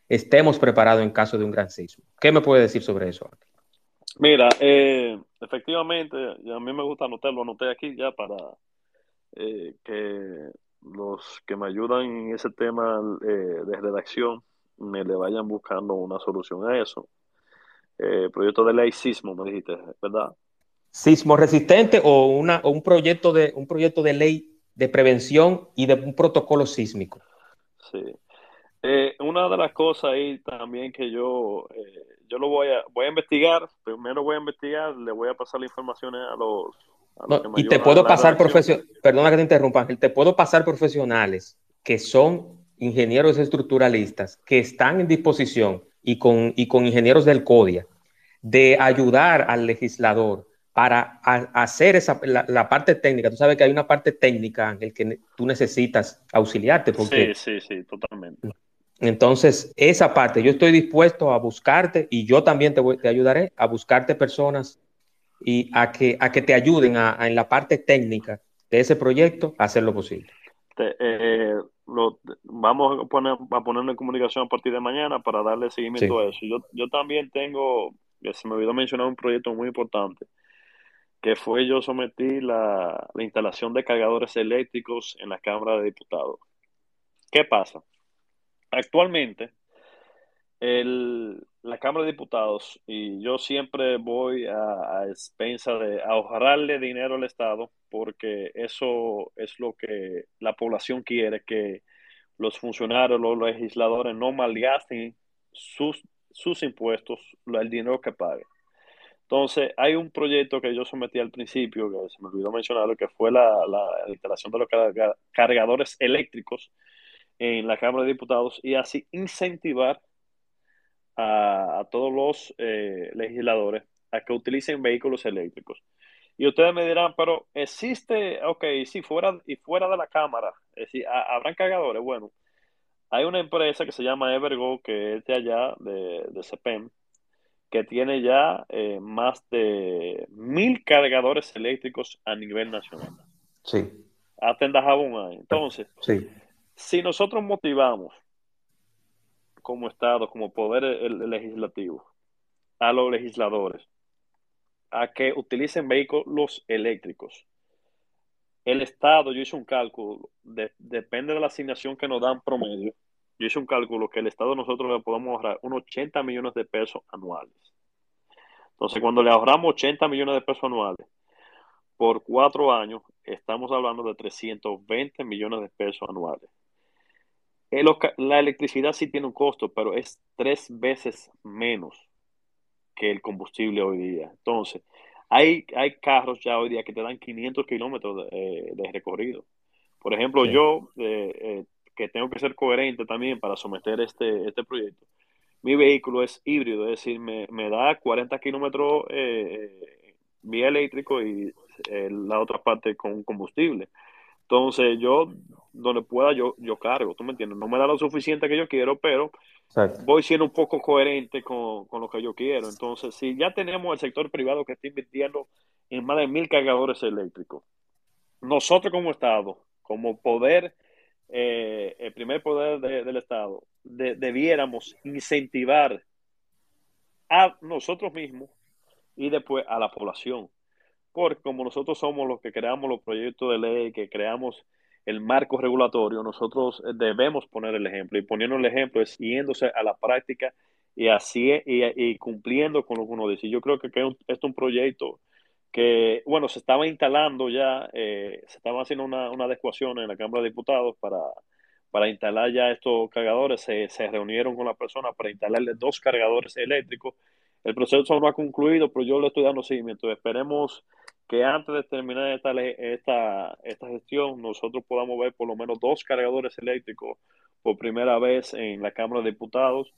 estemos preparados en caso de un gran sismo. ¿Qué me puede decir sobre eso? Mira, eh, efectivamente, a mí me gusta anotarlo, anoté aquí ya para eh, que los que me ayudan en ese tema eh, de redacción me le vayan buscando una solución a eso. Eh, proyecto de ley sismo, me dijiste, ¿verdad? Sismo resistente o, una, un, proyecto de, un proyecto de ley de prevención y de un protocolo sísmico. Sí. Eh, una de las cosas ahí también que yo, eh, yo lo voy a, voy a investigar, primero voy a investigar, le voy a pasar las informaciones a los... y te puedo pasar profesionales, perdona que te interrumpa, te puedo pasar profesionales que son ingenieros estructuralistas que están en disposición y con, y con ingenieros del CODIA de ayudar al legislador para hacer esa, la, parte técnica. Tú sabes que hay una parte técnica en el que tú necesitas auxiliarte. Porque, sí, sí, sí, totalmente. Entonces, esa parte, yo estoy dispuesto a buscarte y yo también te, te ayudaré a buscarte personas y a que, a que te ayuden a, en la parte técnica de ese proyecto a hacer lo posible. Eh, lo, vamos a, poner, a ponerlo en comunicación a partir de mañana para darle seguimiento a eso. Yo, yo también tengo, se me olvidó mencionar un proyecto muy importante, que fue yo sometí la, la instalación de cargadores eléctricos en la Cámara de Diputados. ¿Qué pasa? Actualmente, el, la Cámara de Diputados, y yo siempre voy a, a expensa de ahorrarle dinero al Estado, porque eso es lo que la población quiere, que los funcionarios, los legisladores no malgasten sus, sus impuestos, el dinero que paguen. Entonces, hay un proyecto que yo sometí al principio, que se me olvidó mencionarlo, que fue la, la instalación de los cargadores eléctricos en la Cámara de Diputados y así incentivar a, todos los eh, legisladores a que utilicen vehículos eléctricos. Y ustedes me dirán, pero existe, ok, si fuera, y fuera de la cámara, es decir, habrán cargadores. Bueno, hay una empresa que se llama Evergo, que es de allá, de, de CEPEM, que tiene ya eh, más de mil cargadores eléctricos a nivel nacional. Sí. Hasta en Dajabón Entonces, sí. si nosotros motivamos como Estado, como poder legislativo, a los legisladores a que utilicen vehículos eléctricos. El Estado, yo hice un cálculo, depende de la asignación que nos dan promedio, yo hice un cálculo que el Estado nosotros le podemos ahorrar unos 80 millones de pesos anuales. Entonces, cuando le ahorramos 80 millones de pesos anuales por cuatro años, estamos hablando de 320 millones de pesos anuales. La electricidad sí tiene un costo, pero es tres veces menos que el combustible hoy día. Entonces, hay, hay carros ya hoy día que te dan 500 kilómetros de, eh, recorrido. Por ejemplo, yo, eh, eh, que tengo que ser coherente también para someter este, este proyecto, mi vehículo es híbrido, es decir, me, me da 40 kilómetros vía eléctrico y la otra parte con combustible. Entonces, yo, donde pueda, yo, yo cargo, ¿tú me entiendes? No me da lo suficiente que yo quiero, pero voy siendo un poco coherente con, lo que yo quiero. Entonces, si ya tenemos el sector privado que está invirtiendo en más de mil cargadores eléctricos, nosotros como Estado, como poder, eh, el primer poder del Estado, debiéramos incentivar a nosotros mismos y después a la población porque como nosotros somos los que creamos los proyectos de ley, que creamos el marco regulatorio, nosotros eh, debemos poner el ejemplo y poniendo el ejemplo es yéndose a la práctica y así y, cumpliendo con lo que uno dice. Yo creo que, que este es un proyecto que, bueno, se estaba instalando ya, eh, se estaba haciendo una, una adecuación en la Cámara de Diputados para, para instalar ya estos cargadores. Se, se reunieron con la persona para instalarle dos cargadores eléctricos. El proceso no ha concluido, pero yo le estoy dando seguimiento. Esperemos que antes de terminar esta, esta, esta gestión nosotros podamos ver por lo menos dos cargadores eléctricos por primera vez en la Cámara de Diputados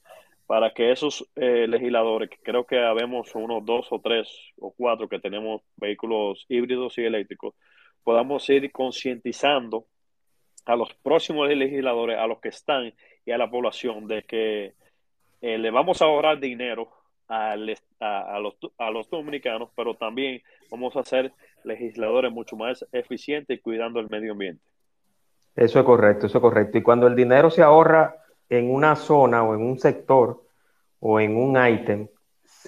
para que esos eh, legisladores, que creo que habemos unos dos o tres o cuatro que tenemos vehículos híbridos y eléctricos, podamos ir concientizando a los próximos legisladores, a los que están y a la población de que eh, le vamos a ahorrar dinero a, los, a los dominicanos, pero también vamos a ser legisladores mucho más eficientes cuidando el medio ambiente. Eso es correcto, eso es correcto. Y cuando el dinero se ahorra en una zona o en un sector o en un ítem,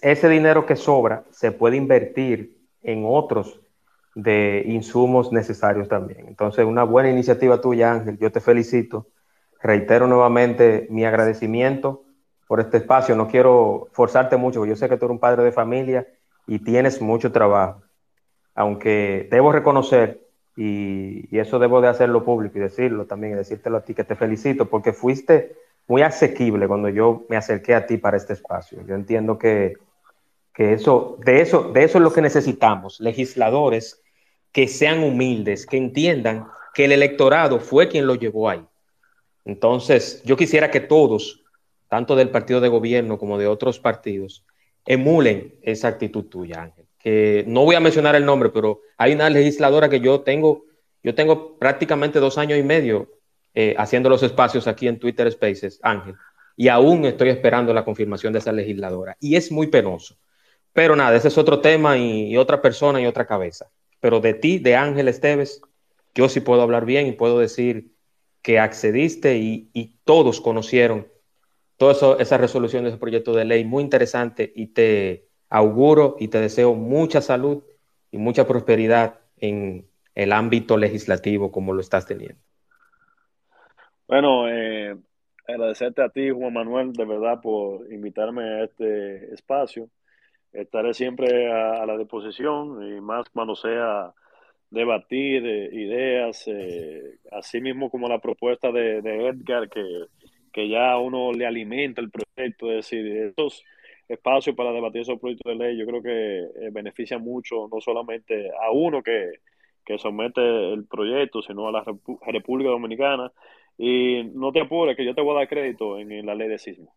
ese dinero que sobra se puede invertir en otros de insumos necesarios también. Entonces, una buena iniciativa tuya, Ángel. Yo te felicito. Reitero nuevamente mi agradecimiento por este espacio. No quiero forzarte mucho, porque yo sé que tú eres un padre de familia y tienes mucho trabajo. Aunque debo reconocer, y, eso debo de hacerlo público y decirlo también, y decírtelo a ti, que te felicito, porque fuiste muy asequible cuando yo me acerqué a ti para este espacio. Yo entiendo que, que eso, de eso, de eso es lo que necesitamos, legisladores que sean humildes, que entiendan que el electorado fue quien lo llevó ahí. Entonces, yo quisiera que todos tanto del partido de gobierno como de otros partidos, emulen esa actitud tuya, Ángel. Que no voy a mencionar el nombre, pero hay una legisladora que yo tengo, yo tengo prácticamente dos años y medio eh, haciendo los espacios aquí en Twitter Spaces, Ángel, y aún estoy esperando la confirmación de esa legisladora. Y es muy penoso. Pero nada, ese es otro tema y, otra persona y otra cabeza. Pero de ti, de Ángel Esteves, yo sí puedo hablar bien y puedo decir que accediste y, y todos conocieron toda esa resolución de proyecto de ley muy interesante y te auguro y te deseo mucha salud y mucha prosperidad en el ámbito legislativo como lo estás teniendo. Bueno, eh, agradecerte a ti, Juan Manuel, de verdad, por invitarme a este espacio. Estaré siempre a, la disposición y más cuando sea debatir eh, ideas, eh, así mismo como la propuesta de, Edgar, que, que, ya uno le alimenta el proyecto, es decir, estos espacios para debatir esos proyectos de ley, yo creo que eh, beneficia mucho no solamente a uno que, que somete el proyecto, sino a la República Dominicana y no te apures, que yo te voy a dar crédito en, la ley de sismo.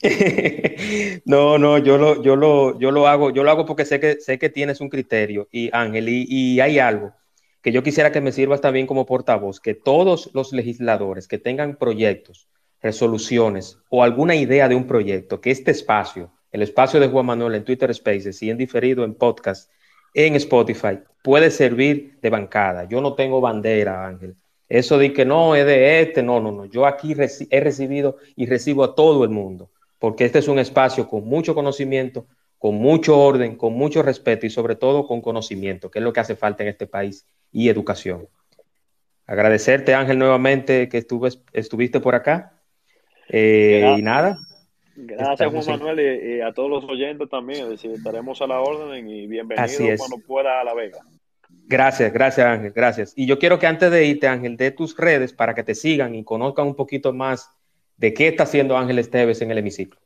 no, no, yo lo, yo lo, yo lo hago, yo lo hago porque sé que sé que tienes un criterio y Ángel, y, hay algo que yo quisiera que me sirvas también como portavoz, que todos los legisladores que tengan proyectos, resoluciones o alguna idea de un proyecto, que este espacio, el espacio de Juan Manuel en Twitter Spaces y en diferido en podcast, en Spotify, puede servir de bancada. Yo no tengo bandera, Ángel. Eso de que no es de este, no, no, no. Yo aquí he recibido y recibo a todo el mundo, porque este es un espacio con mucho conocimiento, con mucho orden, con mucho respeto y sobre todo con conocimiento, que es lo que hace falta en este país, y educación. Agradecerte, Ángel, nuevamente que estuviste por acá. Eh, y nada. Gracias, Juan Manuel, y, a todos los oyentes también. Es decir, estaremos a la orden y bienvenidos cuando pueda a La Vega. Gracias, gracias Ángel, gracias. Y yo quiero que antes de irte, Ángel, de tus redes para que te sigan y conozcan un poquito más de qué está haciendo Ángel Esteves en el hemiciclo.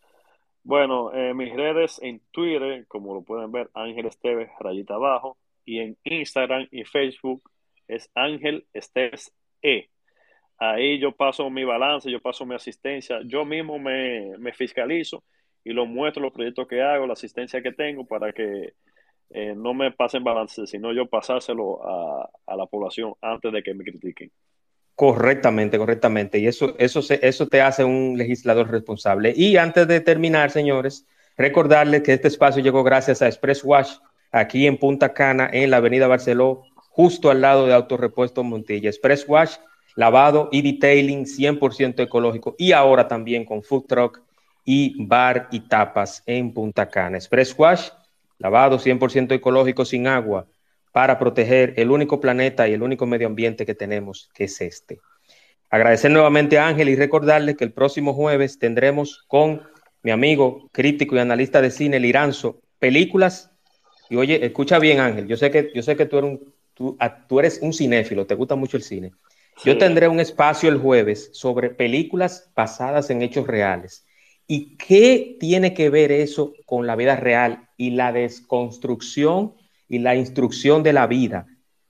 Bueno, eh, mis redes en Twitter, como lo pueden ver, Ángel Esteves, rayita abajo, y en Instagram y Facebook es Ángel Esteves E. Ahí yo paso mi balance, yo paso mi asistencia, yo mismo me, me fiscalizo y lo muestro los proyectos que hago, la asistencia que tengo para que eh, no me pasen balance, sino yo pasárselo a, a, la población antes de que me critiquen. Correctamente, correctamente. Y eso, eso, eso te hace un legislador responsable. Y antes de terminar, señores, recordarles que este espacio llegó gracias a Express Wash, aquí en Punta Cana, en la Avenida Barceló, justo al lado de Autorepuesto Montilla. Express Wash, lavado y detailing 100% ecológico. Y ahora también con food truck y bar y tapas en Punta Cana. Express Wash lavado 100% ecológico sin agua, para proteger el único planeta y el único medio ambiente que tenemos, que es este. Agradecer nuevamente a Ángel y recordarle que el próximo jueves tendremos con mi amigo crítico y analista de cine, Liranzo, películas. Y oye, escucha bien, Ángel, yo sé que, yo sé que tú, eres un, tú, tú eres un cinéfilo, te gusta mucho el cine. Yo tendré un espacio el jueves sobre películas basadas en hechos reales. ¿Y qué tiene que ver eso con la vida real y la desconstrucción y la instrucción de la vida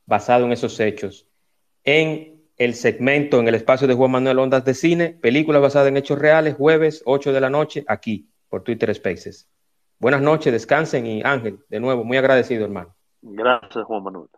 basado en esos hechos? En el segmento, en el espacio de Juan Manuel Ondas de Cine, películas basadas en hechos reales, jueves 8 de la noche, aquí, por Twitter Spaces. Buenas noches, descansen y Ángel, de nuevo, muy agradecido, hermano. Gracias, Juan Manuel.